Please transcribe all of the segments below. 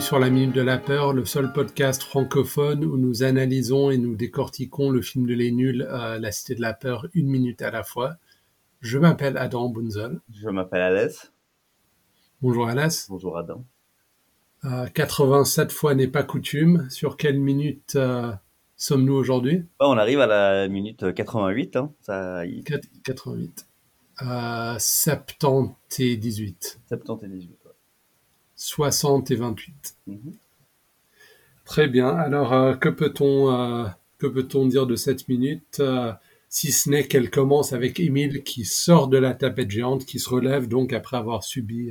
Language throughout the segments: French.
sur La Minute de la Peur, le seul podcast francophone où nous analysons et nous décortiquons le film de Les Nuls, euh, La Cité de la Peur, une minute à la fois. Je m'appelle Adam Bunzel. Je m'appelle Alès. Bonjour Alès. Bonjour Adam. Euh, 87 fois n'est pas coutume. Sur quelle minute euh, sommes-nous aujourd'hui? Bah, on arrive à la minute 88. Hein. Ça... 88. 78. 78. Soixante et vingt-huit. Mmh. Très bien. Alors, euh, euh, que peut-on dire de cette minute euh, si ce n'est qu'elle commence avec Émile qui sort de la tapette géante, qui se relève donc après avoir subi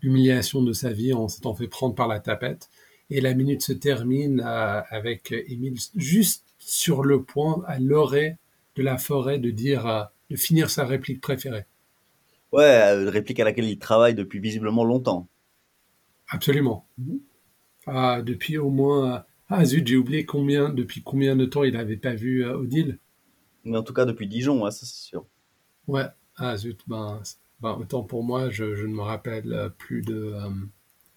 l'humiliation de sa vie en s'étant fait prendre par la tapette. Et la minute se termine avec Émile juste sur le point, à l'orée de la forêt, de dire, de finir sa réplique préférée. Ouais, euh, réplique à laquelle il travaille depuis visiblement longtemps. Absolument. Mhm. Ah, depuis au moins. euh, Ah zut, j'ai oublié combien, depuis combien de temps il n'avait pas vu euh, Odile? Mais en tout cas depuis Dijon, ouais, ça c'est sûr. Ouais. Ah zut, ben, ben autant pour moi, je, je ne me rappelle plus de, euh,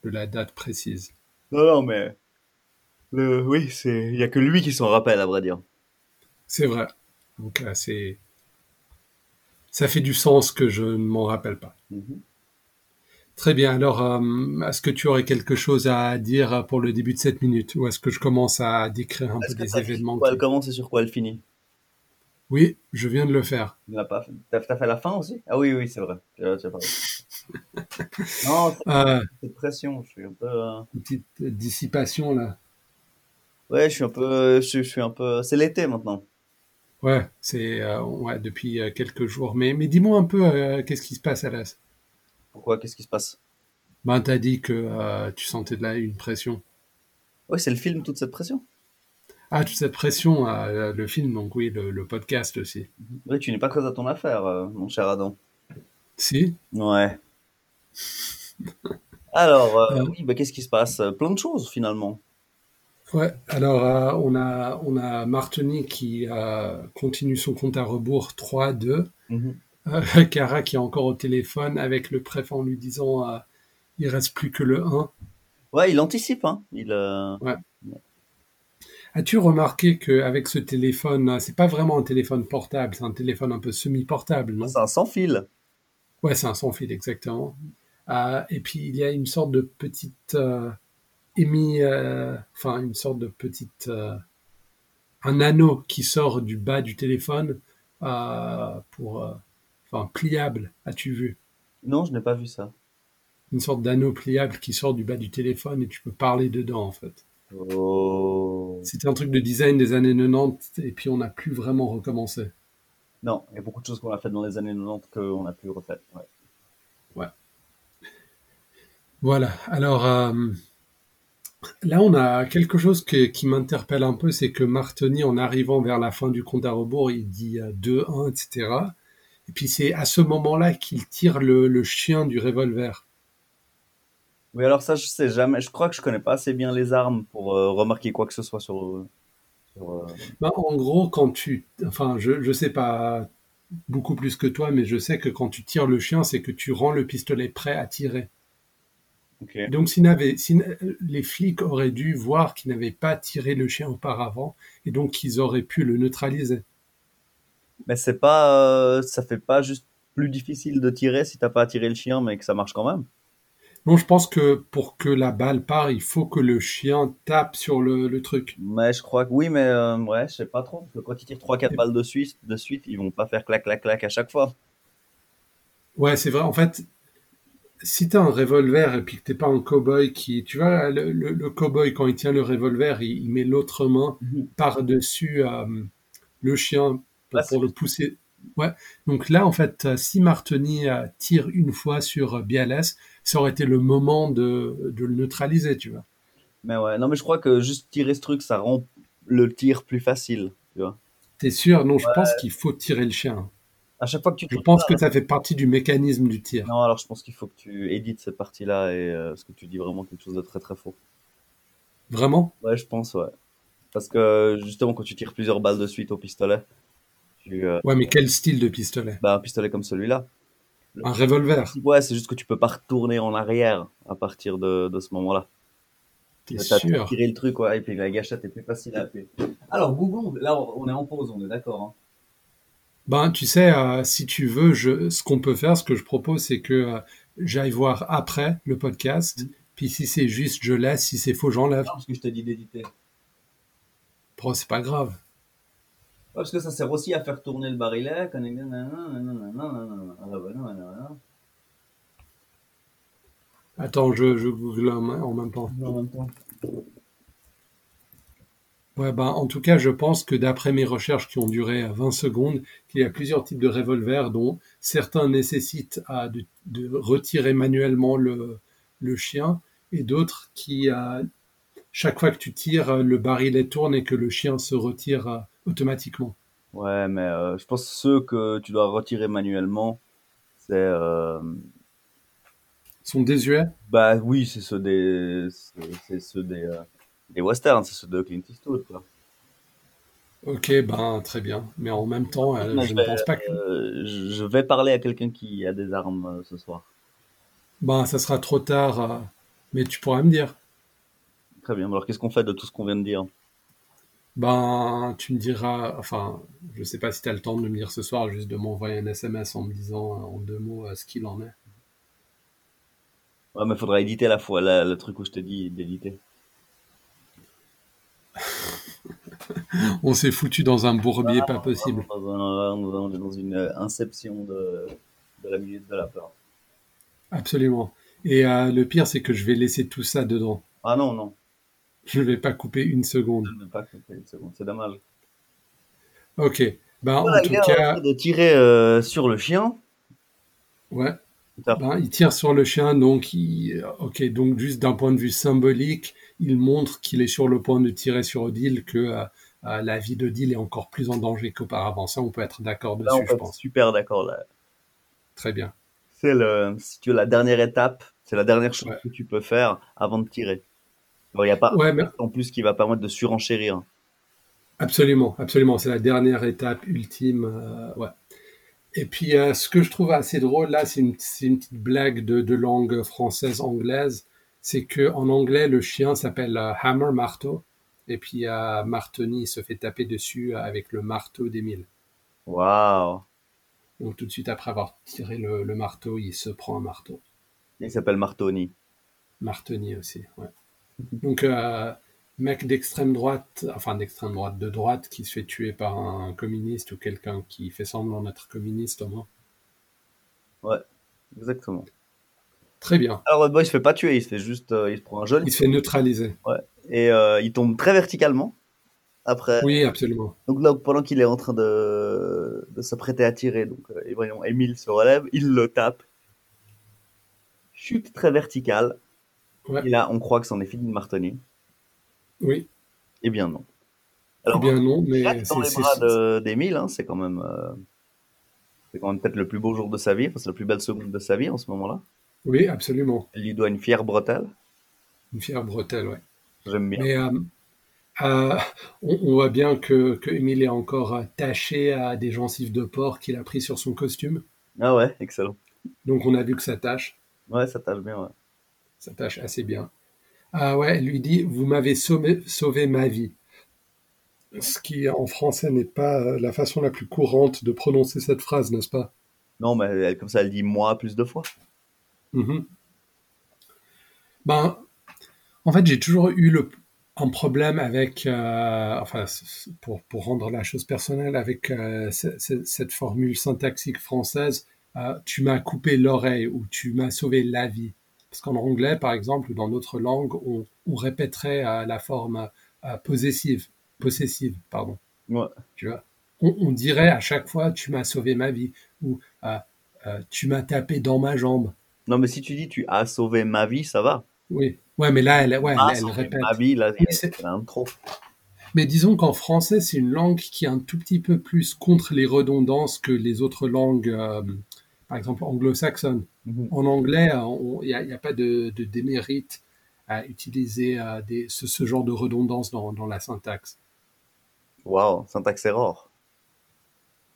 de la date précise. Non, non, mais le, oui, c'est, il y a que lui qui s'en rappelle, à vrai dire. C'est vrai. Donc c'est. Ça fait du sens que je ne m'en rappelle pas. Mhm. Très bien. Alors, euh, est-ce que tu aurais quelque chose à dire pour le début de cette minute? Ou est-ce que je commence à décrire un peu des événements quoi qui- elle commence et sur quoi elle finit? Oui, je viens de le faire. Tu pas fait. T'as, t'as fait la fin aussi? Ah oui, oui, c'est vrai. As- as non, c'est Euh, cette pression. Je suis un peu. euh, une petite dissipation là. Ouais, je suis un peu. Je, je suis un peu. C'est l'été maintenant. Ouais, c'est euh, ouais, depuis euh, quelques jours. Mais, mais dis-moi un peu, euh, qu'est-ce qui se passe, Alas Pourquoi Qu'est-ce qui se passe? Ben, t'as dit que tu sentais de là une pression. Ouais, c'est le film, toute cette pression. Ah, toute cette pression, le film, donc oui, le, le podcast aussi. Oui, tu n'es pas très à ton affaire, mon cher Adam. Si Ouais. Alors, oui, bah, qu'est-ce qui se passe? Plein de choses finalement. Ouais, alors euh, on, a, on a Martini qui euh, continue son compte à rebours 3-2. Mhm. Euh, Cara qui est encore au téléphone avec le préfet en lui disant il reste plus que le 1. Ouais, il anticipe, hein. Il, euh, As-tu remarqué qu'avec ce téléphone, c'est pas vraiment un téléphone portable, c'est un téléphone un peu semi-portable, non? C'est un sans fil. Ouais, c'est un sans fil, exactement. Et puis il y a une sorte de petite émis, euh, enfin une sorte de petite, euh, un anneau qui sort du bas du téléphone euh, pour, euh, enfin pliable. As-tu vu? Non, je n'ai pas vu ça. Une sorte d'anneau pliable qui sort du bas du téléphone et tu peux parler dedans en fait. Oh. C'était un truc de design des années 90 et puis on n'a plus vraiment recommencé. Non, il y a beaucoup de choses qu'on a faites dans les années 90 qu'on a pu refaire. Ouais. Voilà. Alors euh, là, on a quelque chose que- qui m'interpelle un peu, c'est que Martoni, en arrivant vers la fin du compte à rebours, il dit euh, 2-1, etc. Et puis c'est à ce moment-là qu'il tire le, le chien du revolver. Oui, alors ça, je sais jamais. Je crois que je connais pas assez bien les armes pour euh, remarquer quoi que ce soit sur. euh, sur, euh, Ben, en gros, quand tu, enfin, je je sais pas beaucoup plus que toi, mais je sais que quand tu tires le chien, c'est que tu rends le pistolet prêt à tirer. Donc, s'il n'avait- si les flics auraient dû voir qu'ils n'avaient pas tiré le chien auparavant, et donc qu'ils auraient pu le neutraliser. Mais c'est pas, euh, ça fait pas juste plus difficile de tirer si t'as pas tiré le chien, mais que ça marche quand même. Non, je pense que pour que la balle part, il faut que le chien tape sur le, le truc. Mais je crois que oui, mais euh, ouais, je sais pas trop. Parce que quand ils tirent 3-4 balles de suite, de suite, ils vont pas faire clac clac clac à chaque fois. Ouais, c'est vrai. En fait, si t'as un revolver et puis que t'es pas un cow-boy qui, tu vois, le, le, le cow-boy quand il tient le revolver, il, il met l'autre main par-dessus euh, le chien pour, pour le pousser. Ouais. Donc là, en fait, euh, si Martini euh, tire une fois sur Bialès, ça aurait été le moment de, de le neutraliser, tu vois. Mais ouais, non, mais je crois que juste tirer ce truc, ça rend le tir plus facile. Tu vois. T'es sûr? Non, je pense qu'il faut tirer le chien. À chaque fois que tu Je pense pas, que ça fait partie du mécanisme du tir. Non, alors je pense qu'il faut que tu édites cette partie-là et euh, ce que tu dis vraiment quelque chose de très très faux. Vraiment? Ouais, je pense, ouais. Parce que justement, quand tu tires plusieurs balles de suite au pistolet, tu, euh, Ouais, mais quel style de pistolet? bah, un pistolet comme celui-là, Le- Un revolver, Ouais, c'est juste que tu peux pas retourner en arrière à partir de, de ce moment-là. t'es sûr? tiré le truc, ouais, et puis la gâchette est plus facile à appuyer. Alors, Google, là, on est en pause, on est d'accord. Hein. Ben, tu sais, euh, si tu veux, je, ce qu'on peut faire, ce que je propose, c'est que euh, j'aille voir après le podcast. Mhm. Puis si c'est juste, je laisse. Si c'est faux, j'enlève. Parce que je t'ai dit d'éditer. Bon, c'est pas grave. Ouais, parce que ça sert aussi à faire tourner le barillet. quand- Attends, je, je google en même- en même temps. En même temps. Ouais, ben, en tout cas, je pense que d'après mes recherches qui ont duré euh, 20 secondes, qu'il y a plusieurs types de revolvers dont certains nécessitent à de, de retirer manuellement le, le chien et d'autres qui, euh, chaque fois que tu tires, euh, le barillet tourne et que le chien se retire euh, automatiquement. Ouais, mais euh, je pense que ceux que tu dois retirer manuellement, c'est. euh, Ils sont désuets? bah oui, c'est ceux des. C'est c'est ceux des. euh, des westerns, c'est ceux de Clint Eastwood, quoi. Ok, ben très bien. Mais en même temps, euh, je ne pense pas que. euh, je vais parler à quelqu'un qui a des armes euh, ce soir. Ben, ça sera trop tard. mais tu pourras me dire. Très bien. Alors, qu'est-ce qu'on fait de tout ce qu'on vient de dire? Ben, tu me diras. Enfin, je sais pas si tu as le temps de me dire ce soir, juste de m'envoyer un SMS en me disant en deux mots ce qu'il en est. Ouais, mais faudra éditer la fois, la- le truc où je te dis d'éditer. On s'est foutu dans un bourbier pas possible. Dans, un- on est dans une inception de, de la minute de la peur. Absolument. Et euh, le pire, c'est que je vais laisser tout ça dedans. Ah non, non. Je ne vais pas couper une seconde. Je ne vais pas couper une seconde. C'est dommage. Ok. Ben, Voilà, en tout cas, de tirer euh, sur le chien. ouais. Ben, il tire sur le chien, donc il... ok, donc juste d'un point de vue symbolique, il montre qu'il est sur le point de tirer sur Odile, que euh, euh, la vie d'Odile est encore plus en danger qu'auparavant. Ça, on peut être d'accord on dessus, peut je être pense. super d'accord. là. Très bien. C'est le, si tu veux, la dernière étape. C'est la dernière chose Ouais. que tu peux faire avant de tirer. Il n'y a pas Ouais, mais en plus qui va permettre de surenchérir. Absolument, absolument. C'est la dernière étape ultime. euh, ouais. Et puis, euh, ce que je trouve assez drôle là, c'est une, petite blague de, de langue française-anglaise. C'est que en anglais, le chien s'appelle euh, Hammer, marteau. Et puis, euh, Martoni se fait taper dessus avec le marteau d'Émile. Waouh. Donc, tout de suite après avoir tiré le, le marteau, il se prend un marteau. Il s'appelle Martoni. Martoni aussi, ouais. Donc, euh, mec d'extrême droite, enfin d'extrême droite, de droite, qui se fait tuer par un communiste ou quelqu'un qui fait semblant d'être communiste au moins. Ouais, exactement. Très bien. Alors, il se fait pas tuer, il se fait juste, euh, il se prend un joli Il se fait neutraliser. et euh, il tombe très verticalement. Après, Oui, absolument. donc là, pendant qu'il est en train de, de s'apprêter à tirer, donc euh, et voyons, Émile se relève, il le tape, chute très verticale. Ouais. Et là, on croit que c'en est fini de Martoni. Oui. Eh bien non. Eh Alors, bien non, mais dans c'est les bras de- d'Émile, hein, c'est quand même, euh, c'est quand même peut-être le plus beau jour de sa vie, enfin, c'est la plus belle seconde de sa vie en ce moment-là. Oui, absolument. Elle lui doit une fière bretelle. Une fière bretelle, ouais. J'aime bien. Mais euh, euh, on, on voit bien que, que est encore euh, taché à des gencives de porc qu'il a pris sur son costume. Ah ouais, excellent. Donc on a vu que ça tâche. Ouais, ça tâche bien, ouais. Ça tâche assez bien. Ah ouais, elle lui dit Vous m'avez sauvé, sauvé ma vie. Ce qui en français n'est pas la façon la plus courante de prononcer cette phrase, n'est-ce pas? Non, mais elle, comme ça, elle dit moi plus de fois. Mhm. Ben, en fait, j'ai toujours eu le, un problème avec, euh, enfin, pour, pour rendre la chose personnelle, avec euh, ce- ce- cette formule syntaxique française, euh, tu m'as coupé l'oreille ou tu m'as sauvé la vie. Parce qu'en anglais, par exemple, ou dans d'autres langues, on, on répéterait la forme possessive, possessive, pardon. Ouais. Tu vois? On, on dirait à chaque fois, tu m'as sauvé ma vie ou tu m'as tapé dans ma jambe. Non, mais si tu dis tu as sauvé ma vie, ça va. Oui, ouais, mais là, elle, ouais, Ah, elle, elle sauvé répète. ma vie, là, c'est- trop. Mais disons qu'en français, c'est une langue qui est un tout petit peu plus contre les redondances que les autres langues, euh, par exemple anglo-saxonnes. Mhm. En anglais, euh, il n'y a, pas de, de démérite à utiliser euh, des, ce, ce genre de redondance dans, dans la syntaxe. Waouh, syntaxe error.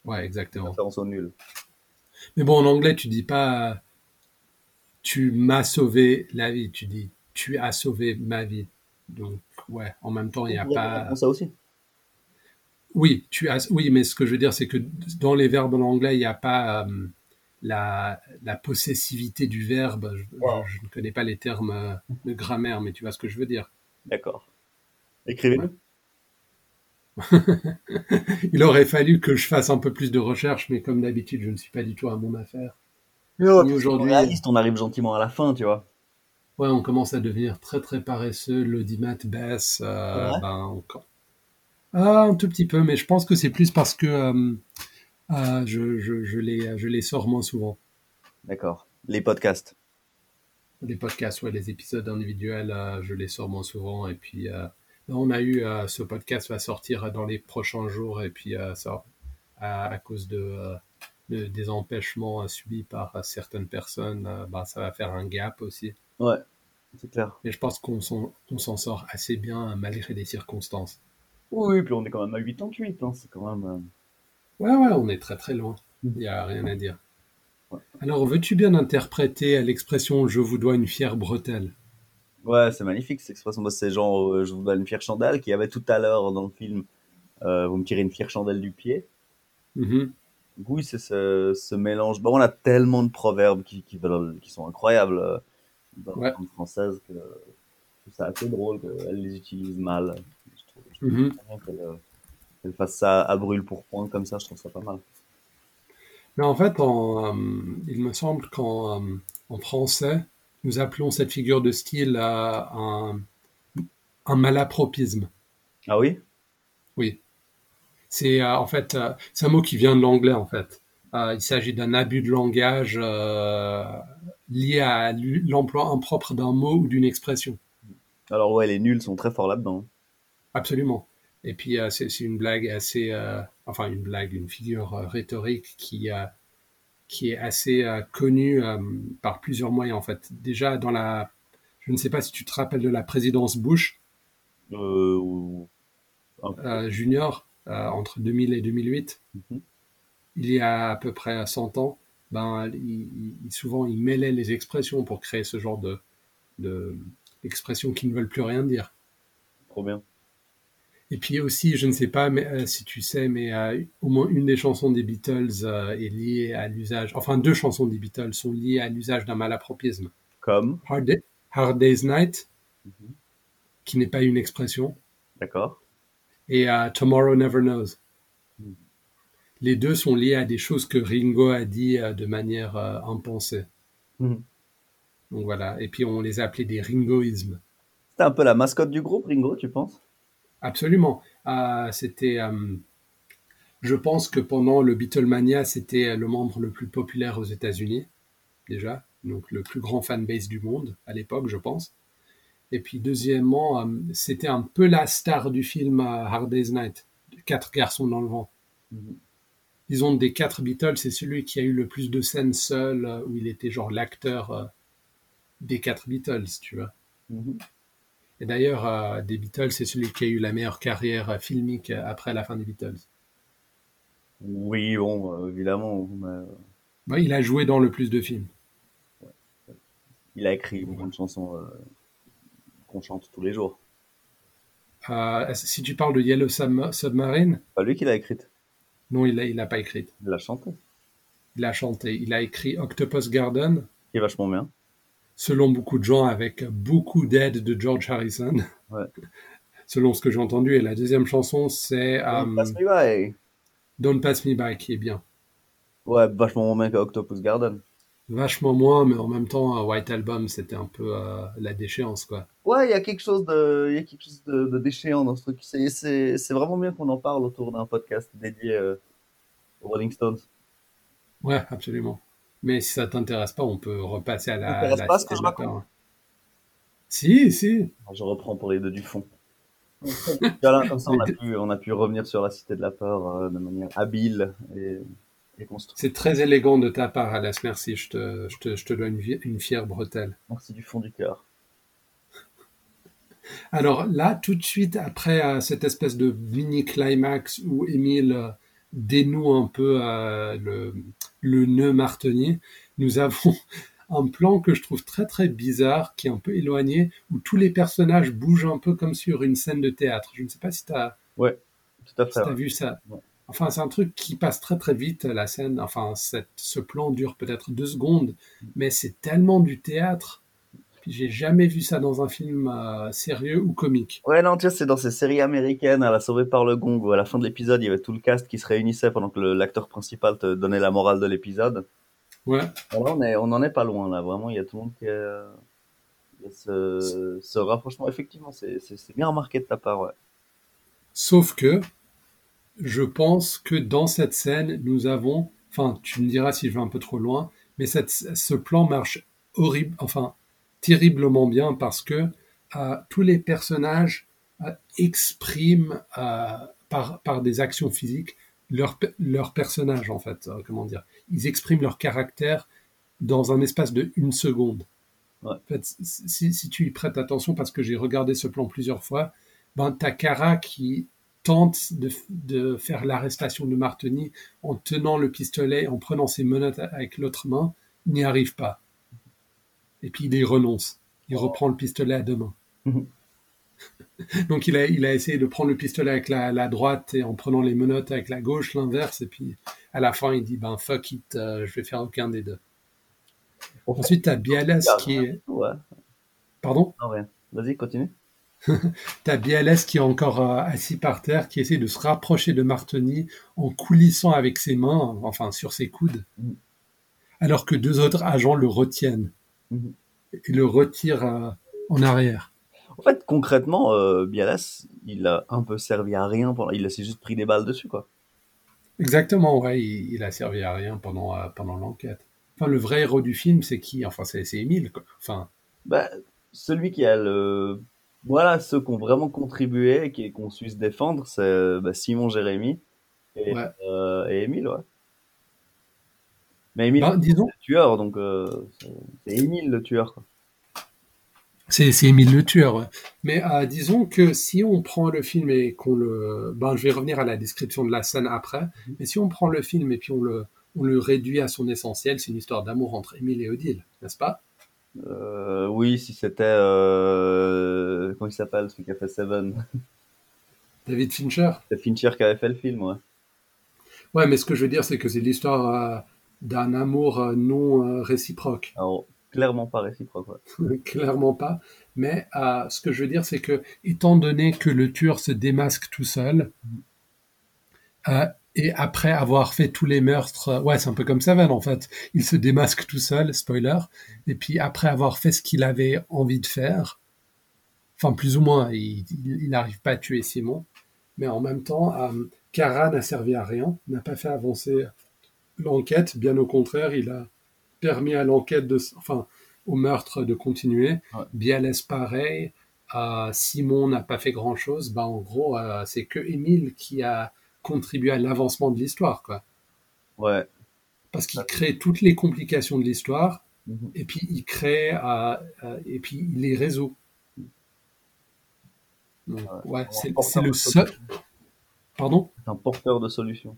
Ouais, exactement. Référence au nul. Mais bon, en anglais, tu dis pas tu m'as sauvé la vie, tu dis tu as sauvé ma vie. Donc, ouais, en même temps, il n'y a pas. ça aussi. Oui, tu as. Oui, mais ce que je veux dire, c'est que dans les verbes en anglais, il n'y a pas euh, la, la possessivité du verbe. Je, je- Wow. je ne connais pas les termes euh, de grammaire, mais tu vois ce que je veux dire. D'accord. Écrivez-le. Il aurait fallu que je fasse un peu plus de recherche, mais comme d'habitude, je ne suis pas du tout à mon affaire. Ni aujourd'hui. On arrive gentiment à la fin, tu vois. Ouais, on commence à devenir très très paresseux. L'audimat baisse. euh, Ouais. ben, encore. Ah, un tout petit peu, mais je pense que c'est plus parce que euh, euh, je, je, je, les, je les sors moins souvent. D'accord. Les podcasts. Les podcasts, ouais, les épisodes individuels, euh, je les sors moins souvent. Et puis, euh, là, on a eu euh, ce podcast va sortir dans les prochains jours. Et puis, euh, ça, à, à cause de, euh, de- des empêchements subis par euh, certaines personnes, euh, ben, ça va faire un gap aussi. Ouais, c'est clair. Mais je pense qu'on s'en sort assez bien malgré les circonstances. Oui, puis on est quand même à 88, hein. c'est quand même... euh, Ouais, ouais, on est très très loin. Mm. Il n'y a rien à dire. Ouais. Alors, veux-tu bien interpréter l'expression je vous dois une fière bretelle Ouais, c'est magnifique cette expression. Moi, c'est genre, euh, je vous donne une fière chandelle qui avait tout à l'heure dans le film. euh, vous me tirez une fière chandelle du pied. Mhm. Oui, c'est ce, ce mélange. Bon, on a tellement de proverbes qui, qui, qui sont incroyables euh, dans Ouais. la langue française que ça assez drôle qu'elle les utilise mal. Je trouve, je trouve très bien qu'elle fasse ça à brûle pour point comme ça, je trouve ça pas mal. Mais en fait, en, euh, il me semble qu'en euh, en français, nous appelons cette figure de style euh, un, un malapropisme. Ah Oui? C'est euh, en fait, euh, c'est un mot qui vient de l'anglais en fait. Euh, il s'agit d'un abus de langage lié à l'emploi impropre d'un mot ou d'une expression. Alors ouais, les nuls sont très forts là-dedans. Absolument. Et puis euh, c'est une blague assez, euh, enfin une blague, une figure euh, rhétorique qui qui est assez connue par plusieurs moyens en fait. Déjà dans la, je ne sais pas si tu te rappelles de la présidence Bush junior entre 2000 et 2008. Mhm. il y a à peu près 100 ans, ben, il, il- souvent il mêlait les expressions pour créer ce genre de, de d'expressions qui ne veulent plus rien dire. Trop bien. Et puis aussi, je ne sais pas mais, euh, si tu sais, mais euh, au moins une des chansons des Beatles euh, est liée à l'usage, enfin deux chansons des Beatles sont liées à l'usage d'un malapropisme. Comme? Hard, Day- Hard Day's Night, Mhm. qui n'est pas une expression, D'accord. Et euh, Tomorrow Never Knows. Mhm. Les deux sont liés à des choses que Ringo a dit euh, de manière euh, impensée. Mhm. Donc voilà, et puis on les a appelés des Ringoismes. C'était un peu la mascotte du groupe, Ringo, tu penses? Absolument. Euh, c'était, euh, je pense que pendant le Beatlemania, c'était le membre le plus populaire aux États-Unis, déjà, donc le plus grand fanbase du monde à l'époque, je pense. Et puis deuxièmement, euh, c'était un peu la star du film euh, Hard Day's Night, Quatre garçons dans le vent. Mhm. Disons des quatre Beatles, c'est celui qui a eu le plus de scènes seul, euh, où il était genre l'acteur des quatre Beatles, tu vois. Mhm. Et d'ailleurs, euh, des Beatles, c'est celui qui a eu la meilleure carrière filmique après la fin des Beatles. Oui, bon, évidemment. mais, Ouais, il a joué dans le plus de films. il a écrit beaucoup de chansons euh, qu'on chante tous les jours. Euh, si tu parles de Yellow Subma- Submarine, Pas lui qui l'a écrite, non, il l'a il l'a pas écrite. il l'a chantée. Il a chanté. Il a écrit Octopus Garden, Qui est vachement bien. selon beaucoup de gens, avec beaucoup d'aide de George Harrison. Ouais. Selon ce que j'ai entendu. Et la deuxième chanson, c'est euh, Don't Pass Me By. Don't Pass Me By, qui est bien. Ouais, vachement moins bien qu'Octopus Garden. Vachement moins, mais en même temps, White Album, c'était un peu euh, la déchéance, quoi. Ouais, il y a quelque chose de, il y a quelque chose de, de déchéant dans ce truc. C'est, c'est, c'est vraiment bien qu'on en parle autour d'un podcast dédié euh, aux Rolling Stones. Ouais, absolument. Mais si ça t'intéresse pas, on peut repasser à Ça la, t'intéresse la pas ce que je raconte. Si, si. Je reprends pour les deux du fond. Voilà, comme ça, on a pu, on a pu revenir sur la Cité de la Peur euh, de manière habile et. C'est très élégant de ta part, Alas. Merci. Je te, je te, je te dois une, fière bretelle. Merci du fond du cœur. Alors là, tout de suite, après euh, cette espèce de mini climax où Émile euh, dénoue un peu euh, le, le nœud martenier, nous avons un plan que je trouve très très bizarre, qui est un peu éloigné, où tous les personnages bougent un peu comme sur une scène de théâtre. Je ne sais pas si tu as, Ouais, tout à fait. si t'as ouais. vu ça. Ouais. Enfin, c'est un truc qui passe très très vite, la scène. Enfin, cette- ce plan dure peut-être deux secondes, mais c'est tellement du théâtre. Puis j'ai jamais vu ça dans un film euh, sérieux ou comique. Ouais, non, tu vois, c'est dans ces séries américaines, à la sauvée par le gong, où à la fin de l'épisode, il y avait tout le cast qui se réunissait pendant que l'acteur principal te donnait la morale de l'épisode. Ouais, Alors, on, est, on en est pas loin, là. Vraiment, il y a tout le monde qui est, il y a ce, ce rapprochement. Effectivement, c'est bien remarqué de ta part, ouais. sauf que je pense que dans cette scène, nous avons, enfin, tu me diras si je vais un peu trop loin, mais cette, ce plan marche horrible, enfin, terriblement bien parce que euh, tous les personnages euh, expriment euh, par, par des actions physiques leur, leur personnage, en fait, comment dire. Ils expriment leur caractère dans un espace de une seconde. Ouais. En fait, si, si tu y prêtes attention, parce que j'ai regardé ce plan plusieurs fois, ben, t'as Kara qui tente de, de faire l'arrestation de Martini en tenant le pistolet, en prenant ses menottes avec l'autre main, il n'y arrive pas. Et puis il y renonce. Il reprend le pistolet à deux mains. Mhm. Donc il a, il a essayé de prendre le pistolet avec la, la droite et en prenant les menottes avec la gauche, l'inverse. Et puis à la fin, il dit ben fuck it, euh, je vais faire aucun des deux. Ensuite, t'as Bialas qui est. Ouais, Pardon? Non, rien. Vas-y, continue. T'as Bialès qui est encore euh, assis par terre, qui essaie de se rapprocher de Martoni en coulissant avec ses mains, enfin sur ses coudes, Mhm. alors que deux autres agents le retiennent Mhm. et le retirent euh, en arrière. En fait, concrètement, euh, Bialas, il a un peu servi à rien. Pendant... Il s'est juste pris des balles dessus, quoi. Exactement, ouais, il, il a servi à rien pendant, euh, pendant l'enquête. Enfin, le vrai héros du film, c'est qui? Enfin, c'est Émile, quoi. Enfin, Bah, celui qui a le. Voilà, ceux qui ont vraiment contribué et qui ont su se défendre, c'est euh, bah, Simon Jérémy et, Ouais. euh, et Émile, ouais. Mais Émile, ben, disons, c'est le tueur, donc euh, c'est Émile le tueur, quoi. C'est c'est Émile le tueur. ouais. Mais euh, disons que si on prend le film et qu'on le... Ben, je vais revenir à la description de la scène après. Mais si on prend le film et puis on le, on le réduit à son essentiel, c'est une histoire d'amour entre Émile et Odile, n'est-ce pas? Euh, oui, si c'était. Euh... Comment il s'appelle, celui qui a fait Seven? David Fincher C'est Fincher qui avait fait le film, ouais. Ouais, mais ce que je veux dire, c'est que c'est l'histoire euh, d'un amour non réciproque. Alors, clairement pas réciproque, ouais. Clairement pas. Mais ce que je veux dire, c'est que, étant donné que le tueur se démasque tout seul, et après avoir fait tous les meurtres, euh, ouais, c'est un peu comme Seven en fait. Il se démasque tout seul, spoiler. Et puis après avoir fait ce qu'il avait envie de faire, enfin plus ou moins, il n'arrive pas à tuer Simon. Mais en même temps, euh, Kara n'a servi à rien, n'a pas fait avancer l'enquête. Bien au contraire, il a permis à l'enquête de, enfin, au meurtre de continuer. Ouais. Bialès pareil. Euh, Simon n'a pas fait grand chose. Bah, en gros, euh, c'est que Émile qui a contribué à l'avancement de l'histoire, quoi. Ouais. Parce qu'il crée toutes les complications de l'histoire Mhm. et puis il crée euh, euh, et puis il les résout. Donc, ouais, c'est c'est le seul. Pardon? C'est un porteur de solutions.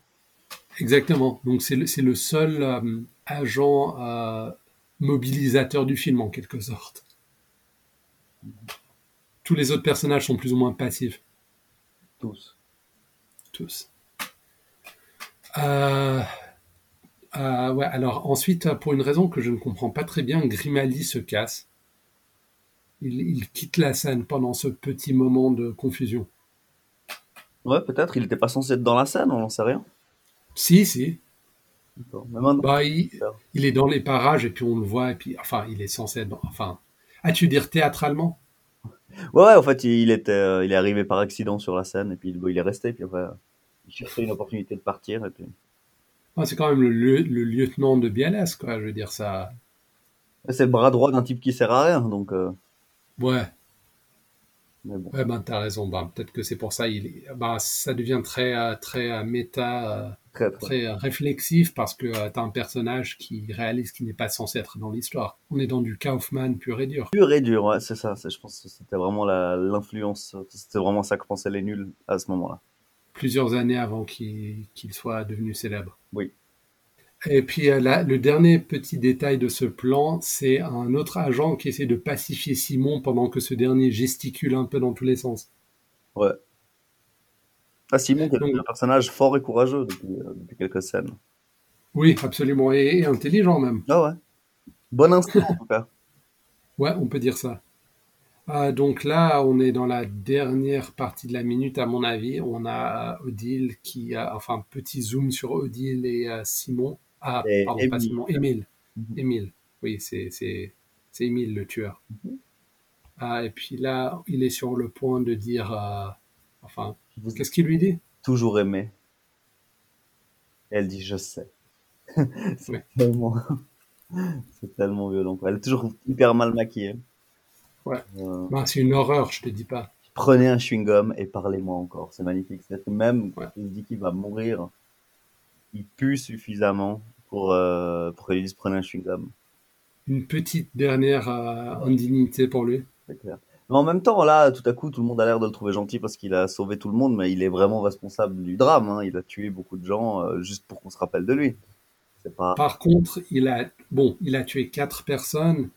Exactement. Donc c'est le, c'est le seul euh, agent euh, mobilisateur du film en quelque sorte. Tous les autres personnages sont plus ou moins passifs, Tous. tous. Euh, euh, ouais, alors ensuite, pour une raison que je ne comprends pas très bien, Grimaldi se casse. Il, il quitte la scène pendant ce petit moment de confusion. Ouais, peut-être. Il était pas censé être dans la scène, on n'en sait rien. Si, si. Bah, il, il est dans les parages et puis on le voit et puis enfin, il est censé être dans, enfin. Tu veux dire théâtralement? Ouais, ouais, en fait, il était, euh, il est arrivé par accident sur la scène et puis bon, il est resté. Puis après, il cherchait une opportunité de partir et puis. Ah, C'est quand même le, lieu- le lieutenant de Bialès, quoi. Je veux dire ça. C'est le bras droit d'un type qui sert à rien, donc. euh, Ouais, Mais bon. ouais, ben t'as raison. Ben, peut-être que c'est pour ça. Il, ben, ça devient très, euh, très euh, méta, Très, très. très réflexif parce que euh, t'as un personnage qui réalise qu'il n'est pas censé être dans l'histoire. On est dans du Kaufman pur et dur. Pur et dur, ouais, c'est ça. Je pense que c'était vraiment l'influence. C'était vraiment ça que pensaient les nuls à ce moment-là. Plusieurs années avant qu'il soit devenu célèbre. Oui. Et puis euh, là, le dernier petit détail de ce plan, c'est un autre agent qui essaie de pacifier Simon pendant que ce dernier gesticule un peu dans tous les sens. Ouais. Ah, Simon, qui est Donc- un personnage fort et courageux depuis, euh, depuis quelques scènes. Oui, absolument, et, et intelligent même. Ah ouais. Bon instinct, en tout cas. Ouais, on peut dire ça. Euh, donc là, on est dans la dernière partie de la minute, à mon avis. On a euh, Odile qui a, enfin, petit zoom sur Odile et euh, Simon. Ah, Et pardon, pas. Simon, Émile. Mhm. Émile. Oui, c'est, c'est, c'est Émile le tueur. Mhm. Ah, et puis là, il est sur le point de dire, euh, enfin, qu'est-ce qu'il lui dit? toujours aimé. Elle dit, je sais. c'est tellement... c'est tellement violent. quoi. Elle est toujours hyper mal maquillée. Ouais. Euh, Ben, c'est une horreur, je te dis pas. prenez un chewing-gum et parlez-moi encore. C'est magnifique. Que même Ouais. quand il se dit qu'il va mourir, il pue suffisamment pour, euh, pour qu'il dise prenez un chewing-gum. Une petite dernière euh, indignité pour lui. C'est clair. Mais en même temps, là, tout à coup, tout le monde a l'air de le trouver gentil parce qu'il a sauvé tout le monde, mais il est vraiment responsable du drame. hein. Il a tué beaucoup de gens euh, juste pour qu'on se rappelle de lui. C'est pas. Par contre, il a, bon, il a tué quatre personnes,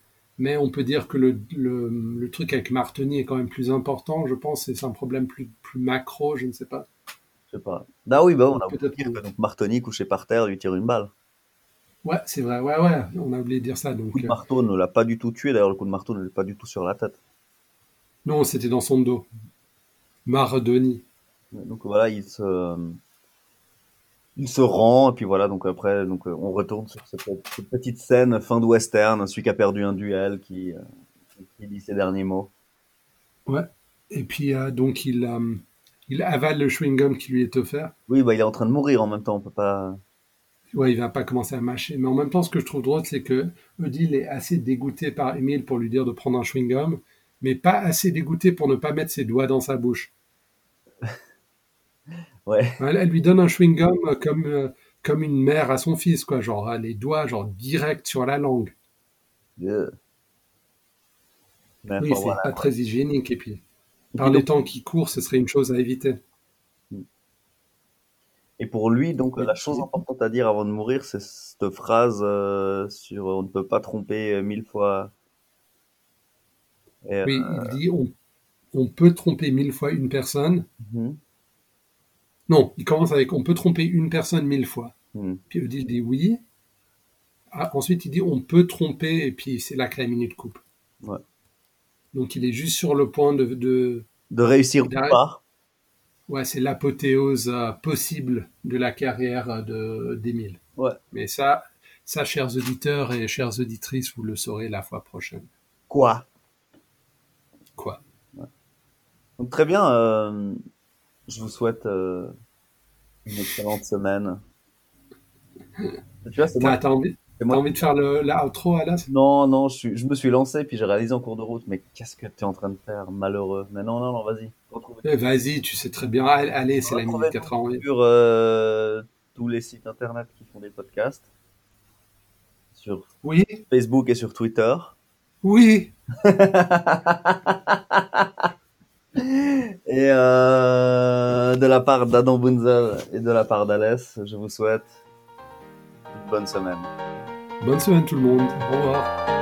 mais on peut dire que le, le, le truc avec Martoni est quand même plus important, je pense, et c'est un problème plus, plus macro, je ne sais pas. Je sais pas. Ah oui, bah on a Peut-être oublié que- que donc Martoni couché par terre lui tire une balle. Ouais, c'est vrai, ouais, ouais, on a oublié de dire ça. Le Donc, coup de euh, marteau ne l'a pas du tout tué. D'ailleurs, le coup de marteau ne l'est pas du tout sur la tête. non, c'était dans son dos. Mardoni. Donc voilà, il se, il se rend et puis voilà. Donc après, donc euh, on retourne sur cette, cette petite scène fin de western, celui qui a perdu un duel, qui, euh, qui dit ses derniers mots. Et puis, euh, donc, il, euh, il avale le chewing-gum qui lui est offert. Oui, bah il est en train de mourir en même temps. On peut pas. Ouais, il va pas commencer à mâcher. Mais en même temps, ce que je trouve drôle, c'est que Odile est assez dégoûté par Emile pour lui dire de prendre un chewing-gum, mais pas assez dégoûté pour ne pas mettre ses doigts dans sa bouche. Ouais. Elle, elle lui donne un chewing-gum comme, euh, comme une mère à son fils, quoi. Genre, euh, les doigts, genre, direct sur la langue. Mais Oui, c'est voilà. pas très hygiénique. Et puis, par les temps qui courent, ce serait une chose à éviter. Et pour lui, donc, la chose importante à dire avant de mourir, c'est cette phrase euh, sur on ne peut pas tromper mille fois. Et, Oui, euh, il dit on, on peut tromper mille fois une personne. mhm, Non, il commence avec on peut tromper une personne mille fois. mhm. Puis Odile dit oui. Ah, ensuite, il dit on peut tromper, et puis c'est là que la minute coupe. Ouais. Donc il est juste sur le point de. de... De réussir ou pas. Ouais, c'est l'apothéose euh, possible de la carrière euh, de d'Émile. Ouais. Mais ça, ça, chers auditeurs et chères auditrices, vous le saurez la fois prochaine. Quoi? Quoi? Donc très bien. euh, je vous souhaite euh, une excellente semaine. Tu vois, c'est T'as moi. t'as envie, moi- envie de faire le, la outro, Alas? Non, non, je, suis- je me suis lancé puis j'ai réalisé en cours de route. Mais qu'est-ce que tu es en train de faire, malheureux? Mais non, non, non, vas-y. Eh, Vas-y, tu sais très bien. Allez, c'est la minute 88. sur euh, tous les sites internet qui font des podcasts, sur Oui, Facebook et sur Twitter. oui. Et euh, de la part d'Adam Bunzel et de la part d'Alès, je vous souhaite une bonne semaine. Bonne semaine tout le monde. Au revoir.